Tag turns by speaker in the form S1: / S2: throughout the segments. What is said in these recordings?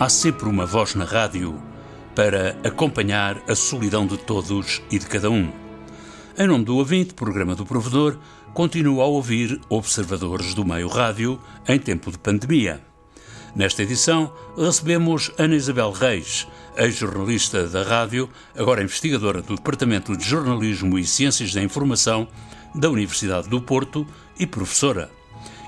S1: Há sempre uma voz na rádio para acompanhar a solidão de todos e de cada um. Em nome do ouvinte, programa do provedor, continua a ouvir observadores do meio rádio em tempo de pandemia. Nesta edição, recebemos Ana Isabel Reis, ex-jornalista da rádio, agora investigadora do Departamento de Jornalismo e Ciências da Informação da Universidade do Porto e professora.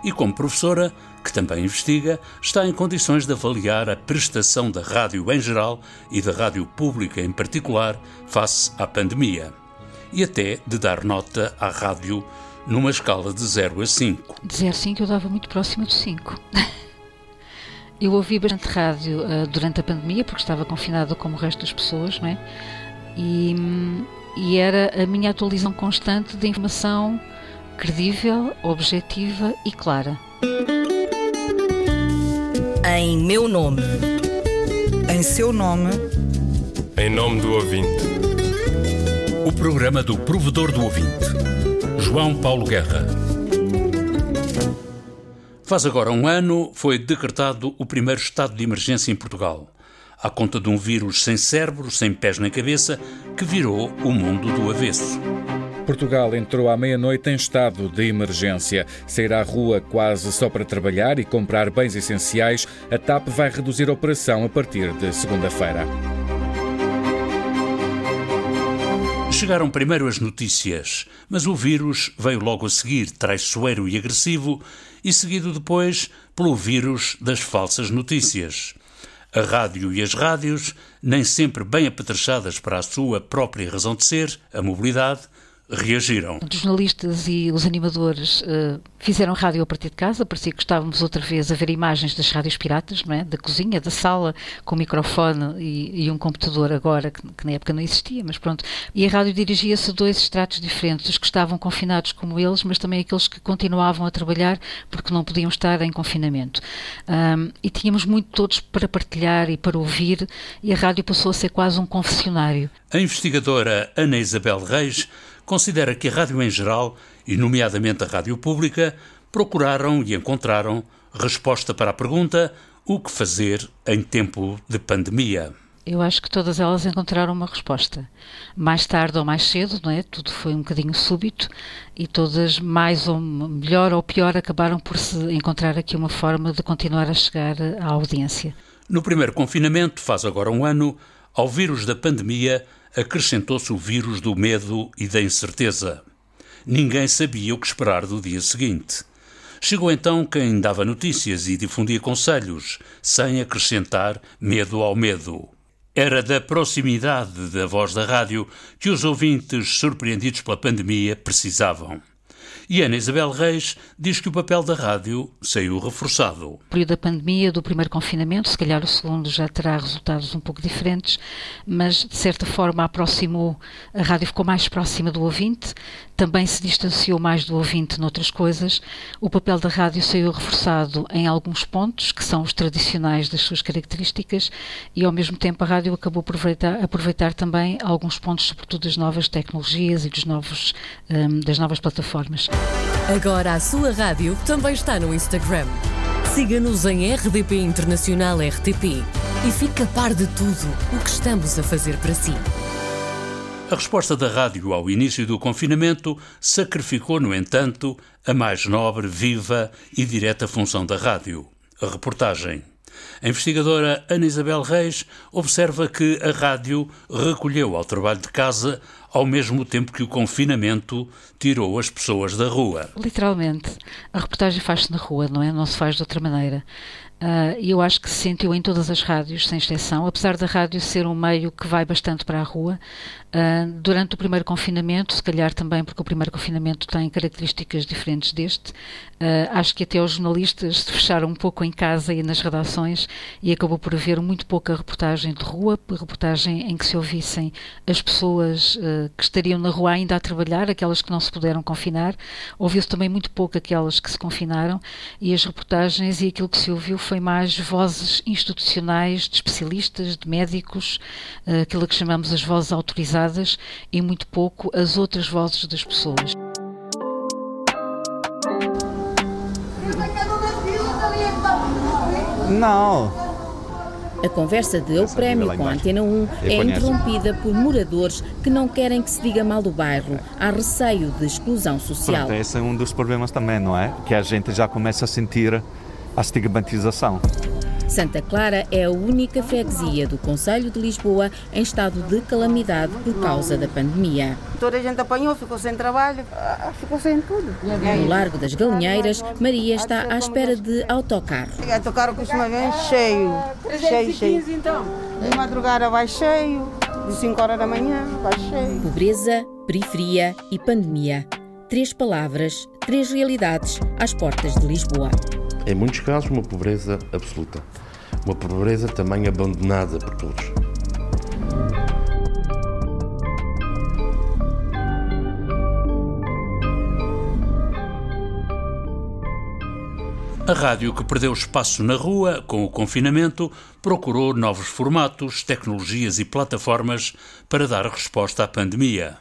S1: E como professora, que também investiga, está em condições de avaliar a prestação da rádio em geral e da rádio pública em particular face à pandemia. E até de dar nota à rádio numa escala de 0 a 5.
S2: De 0 a 5 eu dava muito próximo de 5. eu ouvi bastante rádio uh, durante a pandemia, porque estava confinado como o resto das pessoas, não é? E, e era a minha atualização constante de informação credível, objetiva e clara.
S3: Em meu nome.
S4: Em seu nome.
S5: Em nome do ouvinte.
S1: O programa do provedor do ouvinte. João Paulo Guerra. Faz agora um ano foi decretado o primeiro estado de emergência em Portugal, à conta de um vírus sem cérebro, sem pés nem cabeça, que virou o mundo do avesso.
S6: Portugal entrou à meia-noite em estado de emergência. Sair à rua quase só para trabalhar e comprar bens essenciais, a TAP vai reduzir a operação a partir de segunda-feira.
S1: Chegaram primeiro as notícias, mas o vírus veio logo a seguir, traiçoeiro e agressivo, e seguido depois pelo vírus das falsas notícias. A rádio e as rádios, nem sempre bem apetrechadas para a sua própria razão de ser, a mobilidade, reagiram.
S2: Os jornalistas e os animadores uh, fizeram rádio a partir de casa, parecia que estávamos outra vez a ver imagens das rádios piratas, não é? da cozinha, da sala, com microfone e, e um computador agora, que, que, na época não existia, mas pronto. E a rádio dirigia-se a dois estratos diferentes, os que estavam confinados como eles, mas também aqueles que continuavam a trabalhar porque não podiam estar em confinamento. Um, e tínhamos muito todos para partilhar e para ouvir, e a rádio passou a ser quase um confessionário.
S1: A investigadora Ana Isabel Reis considera que a rádio em geral, e nomeadamente a rádio pública, procuraram e encontraram resposta para a pergunta: o que fazer em tempo de pandemia?
S2: Eu acho que todas elas encontraram uma resposta. Mais tarde ou mais cedo, não é? Tudo foi um bocadinho súbito e todas, mais ou melhor ou pior, acabaram por se encontrar aqui uma forma de continuar a chegar à audiência.
S1: No primeiro confinamento, faz agora um ano, ao vírus da pandemia acrescentou-se o vírus do medo e da incerteza. Ninguém sabia o que esperar do dia seguinte. Chegou então quem dava notícias e difundia conselhos, sem acrescentar medo ao medo. Era da proximidade da voz da rádio que os ouvintes, surpreendidos pela pandemia, precisavam. E Ana Isabel Reis diz que o papel da rádio saiu reforçado.
S2: O período da pandemia, do primeiro confinamento, se calhar o segundo já terá resultados um pouco diferentes, mas de certa forma aproximou, a rádio ficou mais próxima do ouvinte, também se distanciou mais do ouvinte noutras coisas. O papel da rádio saiu reforçado em alguns pontos, que são os tradicionais das suas características, e ao mesmo tempo a rádio acabou por aproveitar, aproveitar também alguns pontos, sobretudo das novas tecnologias e dos novos, um, das novas plataformas.
S3: Agora a sua rádio também está no Instagram. Siga-nos em RDP Internacional RTP e fique a par de tudo o que estamos a fazer para si.
S1: A resposta da rádio ao início do confinamento sacrificou, no entanto, a mais nobre, viva e direta função da rádio, a reportagem. A investigadora Ana Isabel Reis observa que a rádio recolheu ao trabalho de casa ao mesmo tempo que o confinamento tirou as pessoas da rua.
S2: Literalmente. A reportagem faz-se na rua, não é? Não se faz de outra maneira. Ah, e uh, eu acho que se sentiu em todas as rádios, sem exceção, apesar da rádio ser um meio que vai bastante para a rua. Uh, durante o primeiro confinamento, se calhar também porque o primeiro confinamento tem características diferentes deste, uh, acho que até os jornalistas se fecharam um pouco em casa e nas redações e acabou por haver muito pouca reportagem de rua, reportagem em que se ouvissem as pessoas que estariam na rua ainda a trabalhar, aquelas que não se puderam confinar. Ouviu-se também muito pouco aquelas que se confinaram e as reportagens e aquilo que se ouviu foi mais vozes institucionais de especialistas, de médicos, eh, aquilo que chamamos as vozes autorizadas e muito pouco as outras vozes das pessoas.
S4: Não.
S7: A conversa de Eu Prémio com a Antena 1 é interrompida por moradores que não querem que se diga mal do bairro. Há receio de exclusão social.
S8: Pronto, esse é um dos problemas também, não é? Que a gente já começa a sentir a estigmatização.
S7: Santa Clara é a única freguesia do Conselho de Lisboa em estado de calamidade por causa da pandemia.
S9: Toda a gente apanhou, ficou sem trabalho, ah, ficou sem tudo.
S7: No Largo das Galinheiras, Maria está à espera de autocarro.
S9: O autocarro costuma vir cheio, cheio, cheio. então? De madrugada vai cheio, de 5 horas da manhã vai cheio.
S7: Pobreza, periferia e pandemia. Três palavras, três realidades às portas de Lisboa.
S10: Em muitos casos, uma pobreza absoluta. Uma pobreza também abandonada por todos.
S1: A rádio que perdeu espaço na rua com o confinamento procurou novos formatos, tecnologias e plataformas para dar resposta à pandemia.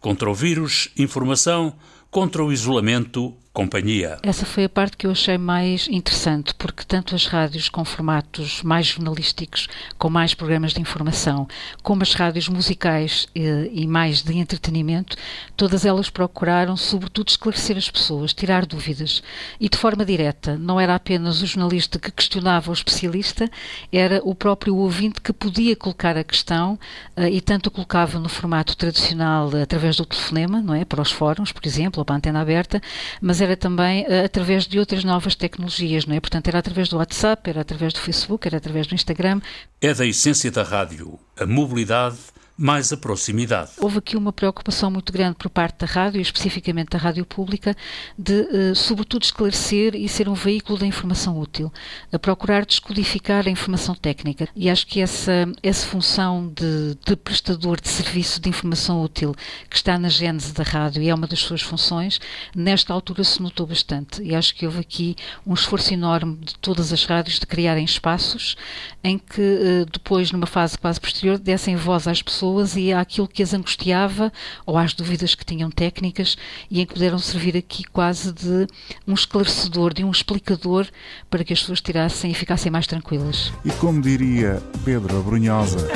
S1: Contra o vírus, informação, contra o isolamento, companhia.
S2: Essa foi a parte que eu achei mais interessante, porque tanto as rádios com formatos mais jornalísticos, com mais programas de informação, como as rádios musicais e, eh, e mais de entretenimento, todas elas procuraram, sobretudo, esclarecer as pessoas, tirar dúvidas. E de forma direta, não era apenas o jornalista que questionava o especialista, era o próprio ouvinte que podia colocar a questão uh, e tanto colocava no formato tradicional, através do telefonema, não é? Para os fóruns, por exemplo, ou para a antena aberta, mas era também uh, através de outras novas tecnologias, não é? Portanto, era através do WhatsApp, era através do Facebook, era através do Instagram.
S1: É da essência da rádio, a mobilidade mais a proximidade.
S2: Houve aqui uma preocupação muito grande por parte da rádio, especificamente da rádio pública, de, eh, sobretudo, esclarecer e ser um veículo da informação útil, a procurar descodificar a informação técnica. E acho que essa, essa função de, de prestador de serviço de informação útil que está na gênese da rádio e é uma das suas funções, nesta altura se notou bastante. E acho que houve aqui um esforço enorme de todas as rádios de criarem espaços em que, eh, depois, numa fase quase posterior, dessem voz às pessoas pessoas e àquilo que as angustiava ou às dúvidas que tinham técnicas e em que puderam servir aqui quase de um esclarecedor, de um explicador para que as pessoas tirassem e ficassem mais tranquilas.
S11: E como diria Pedro Abrunhosa,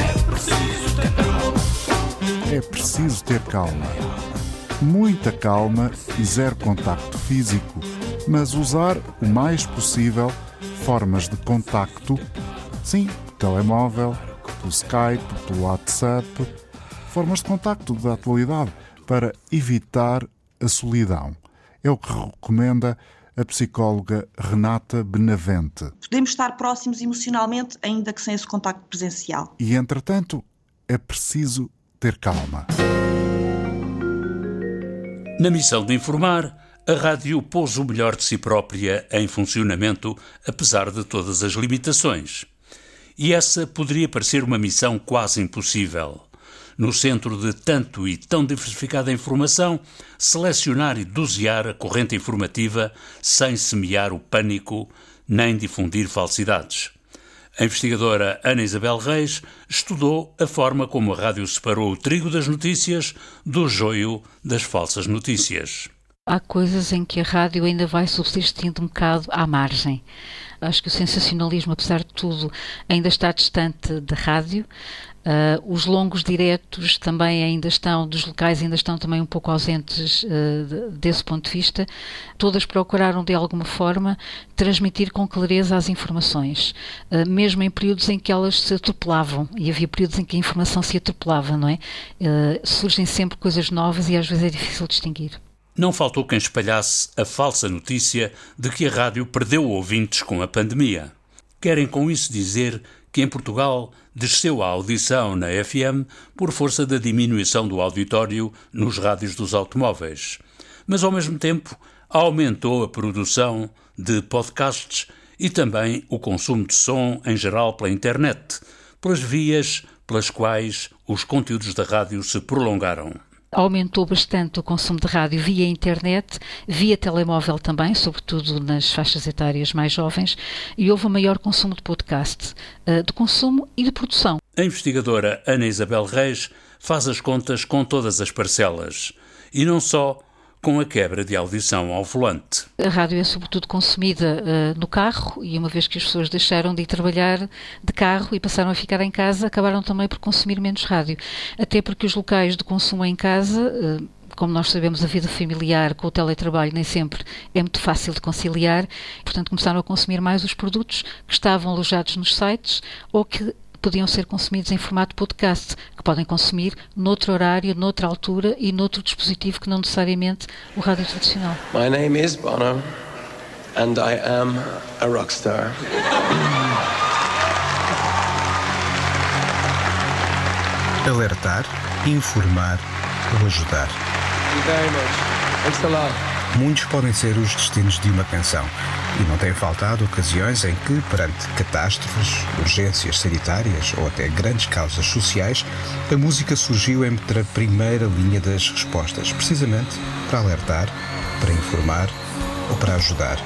S11: é preciso ter calma. Muita calma e zero contacto físico, mas usar o mais possível formas de contacto, sim, telemóvel, pelo Skype, pelo WhatsApp, formas de contacto da atualidade para evitar a solidão. É o que recomenda a psicóloga Renata Benavente.
S12: Podemos estar próximos emocionalmente, ainda que sem esse contacto presencial.
S11: E, entretanto, é preciso ter calma.
S1: Na missão de informar, a rádio pôs o melhor de si própria em funcionamento, apesar de todas as limitações. E essa poderia parecer uma missão quase impossível. No centro de tanto e tão diversificada informação, selecionar e dosear a corrente informativa sem semear o pânico nem difundir falsidades. A investigadora Ana Isabel Reis estudou a forma como a rádio separou o trigo das notícias do joio das falsas notícias.
S2: Há coisas em que a rádio ainda vai subsistindo um bocado à margem. Acho que o sensacionalismo, apesar de tudo, ainda está distante da rádio. Uh, os longos diretos também ainda estão, dos locais ainda estão também um pouco ausentes uh, desse ponto de vista. Todas procuraram, de alguma forma, transmitir com clareza as informações, uh, mesmo em períodos em que elas se atropelavam, e havia períodos em que a informação se atropelava, não é? surgem sempre coisas novas e às vezes é difícil distinguir
S1: não faltou quem espalhasse a falsa notícia de que a rádio perdeu ouvintes com a pandemia. Querem com isso dizer que em Portugal desceu a audição na FM por força da diminuição do auditório nos rádios dos automóveis. Mas ao mesmo tempo aumentou a produção de podcasts e também o consumo de som em geral pela internet, pelas vias pelas quais os conteúdos da rádio se prolongaram
S2: aumentou bastante o consumo de rádio via internet, via telemóvel também, sobretudo nas faixas etárias mais jovens, e houve um maior consumo de podcast, eh, de consumo e de produção.
S1: A investigadora Ana Isabel Reis faz as contas com todas as parcelas, e não só com a quebra de audição ao volante.
S2: A rádio é sobretudo consumida uh, no carro e uma vez que as pessoas deixaram de ir trabalhar de carro e passaram a ficar em casa, acabaram também por consumir menos rádio. Até porque os locais de consumo em casa uh, como nós sabemos, a vida familiar com o teletrabalho nem sempre é muito fácil de conciliar, portanto começaram a consumir mais os produtos que estavam alojados nos sites ou que podiam ser consumidos em formato podcast, que podem consumir noutro horário, noutra altura e noutro dispositivo que não necessariamente o rádio tradicional.
S13: My name is Bono and I am a rockstar.
S14: Alertar, informar ou ajudar. Muitos podem ser os destinos de uma canção e não têm faltado ocasiões em que, perante catástrofes, urgências sanitárias ou até grandes causas sociais, a música surgiu entre a primeira linha das respostas, precisamente para alertar, para informar ou para ajudar.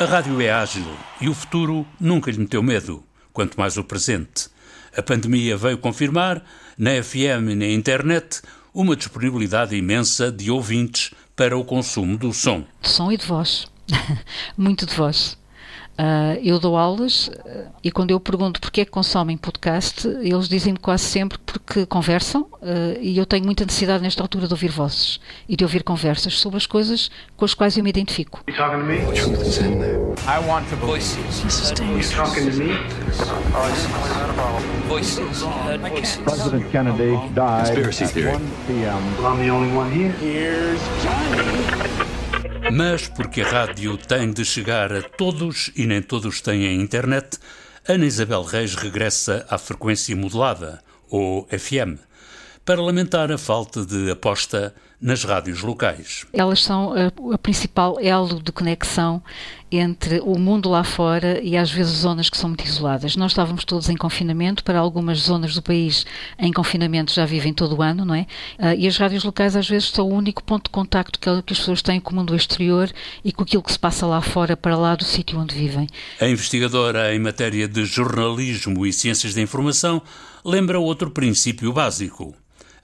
S1: A rádio é ágil e o futuro nunca lhe meteu medo, quanto mais o presente. A pandemia veio confirmar, na FM e na internet, uma disponibilidade imensa de ouvintes para o consumo do som.
S2: De som e de voz. Muito de voz. Uh, eu dou aulas uh, e quando eu pergunto porque é que consomem podcast, eles dizem-me quase sempre porque conversam uh, e eu tenho muita necessidade nesta altura de ouvir vozes e de ouvir conversas sobre as coisas com as quais eu me identifico.
S15: President Kennedy died at 1 p.m. Well, I'm the only one here. Here's
S1: Johnny. Mas porque a rádio tem de chegar a todos e nem todos têm a internet, Ana Isabel Reis regressa à frequência modulada, ou FM, para lamentar a falta de aposta nas rádios locais.
S2: Elas são a, a, principal elo de conexão entre o mundo lá fora e às vezes zonas que são muito isoladas. Nós estávamos todos em confinamento, para algumas zonas do país em confinamento já vivem todo o ano, não é? Uh, e as rádios locais às vezes são o único ponto de contacto que, que as pessoas têm com o mundo exterior e com aquilo que se passa lá fora, para lá do sítio onde vivem.
S1: A investigadora em matéria de jornalismo e ciências da informação lembra outro princípio básico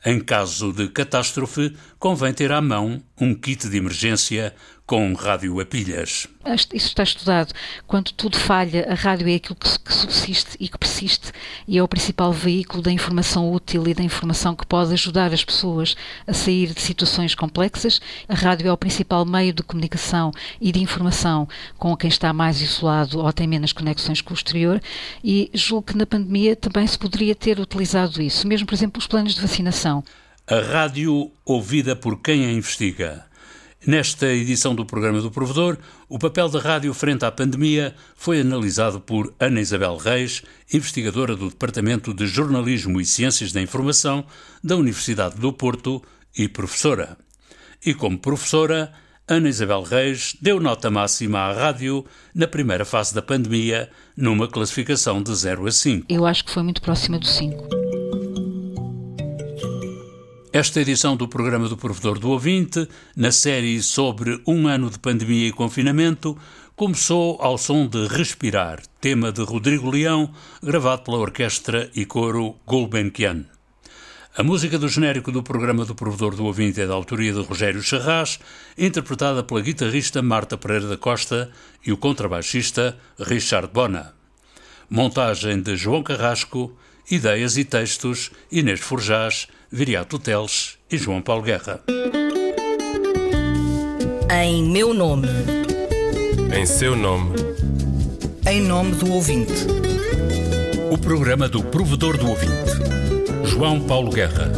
S1: em caso de catástrofe, convém ter à mão um kit de emergência com rádio a pilhas.
S2: Isso está estudado. Quando tudo falha, a rádio é aquilo que, subsiste e que persiste e é o principal veículo da informação útil e da informação que pode ajudar as pessoas a sair de situações complexas. A rádio é o principal meio de comunicação e de informação com quem está mais isolado ou tem menos conexões com o exterior e julgo que na pandemia também se poderia ter utilizado isso, mesmo por exemplo os planos de vacinação.
S1: A rádio ouvida por quem a investiga. Nesta edição do programa do Provedor, o papel da rádio frente à pandemia foi analisado por Ana Isabel Reis, investigadora do Departamento de Jornalismo e Ciências da Informação da Universidade do Porto e professora. E como professora, Ana Isabel Reis deu nota máxima à rádio na primeira fase da pandemia, numa classificação de 0 a 5.
S2: Eu acho que foi muito próxima do 5.
S1: Esta edição do programa do Provedor do Ouvinte, na série sobre um ano de pandemia e confinamento, começou ao som de Respirar, tema de Rodrigo Leão, gravado pela orquestra e coro Gulbenkian. A música do genérico do programa do Provedor do Ouvinte é da autoria de Rogério Charras, interpretada pela guitarrista Marta Pereira da Costa e o contrabaixista Richard Bona. Montagem de João Carrasco, ideias e textos Inês Forjás, Viriato Teles e João Paulo Guerra.
S3: Em meu nome.
S5: Em seu nome.
S4: Em nome do ouvinte.
S1: O programa do provedor do ouvinte. João Paulo Guerra.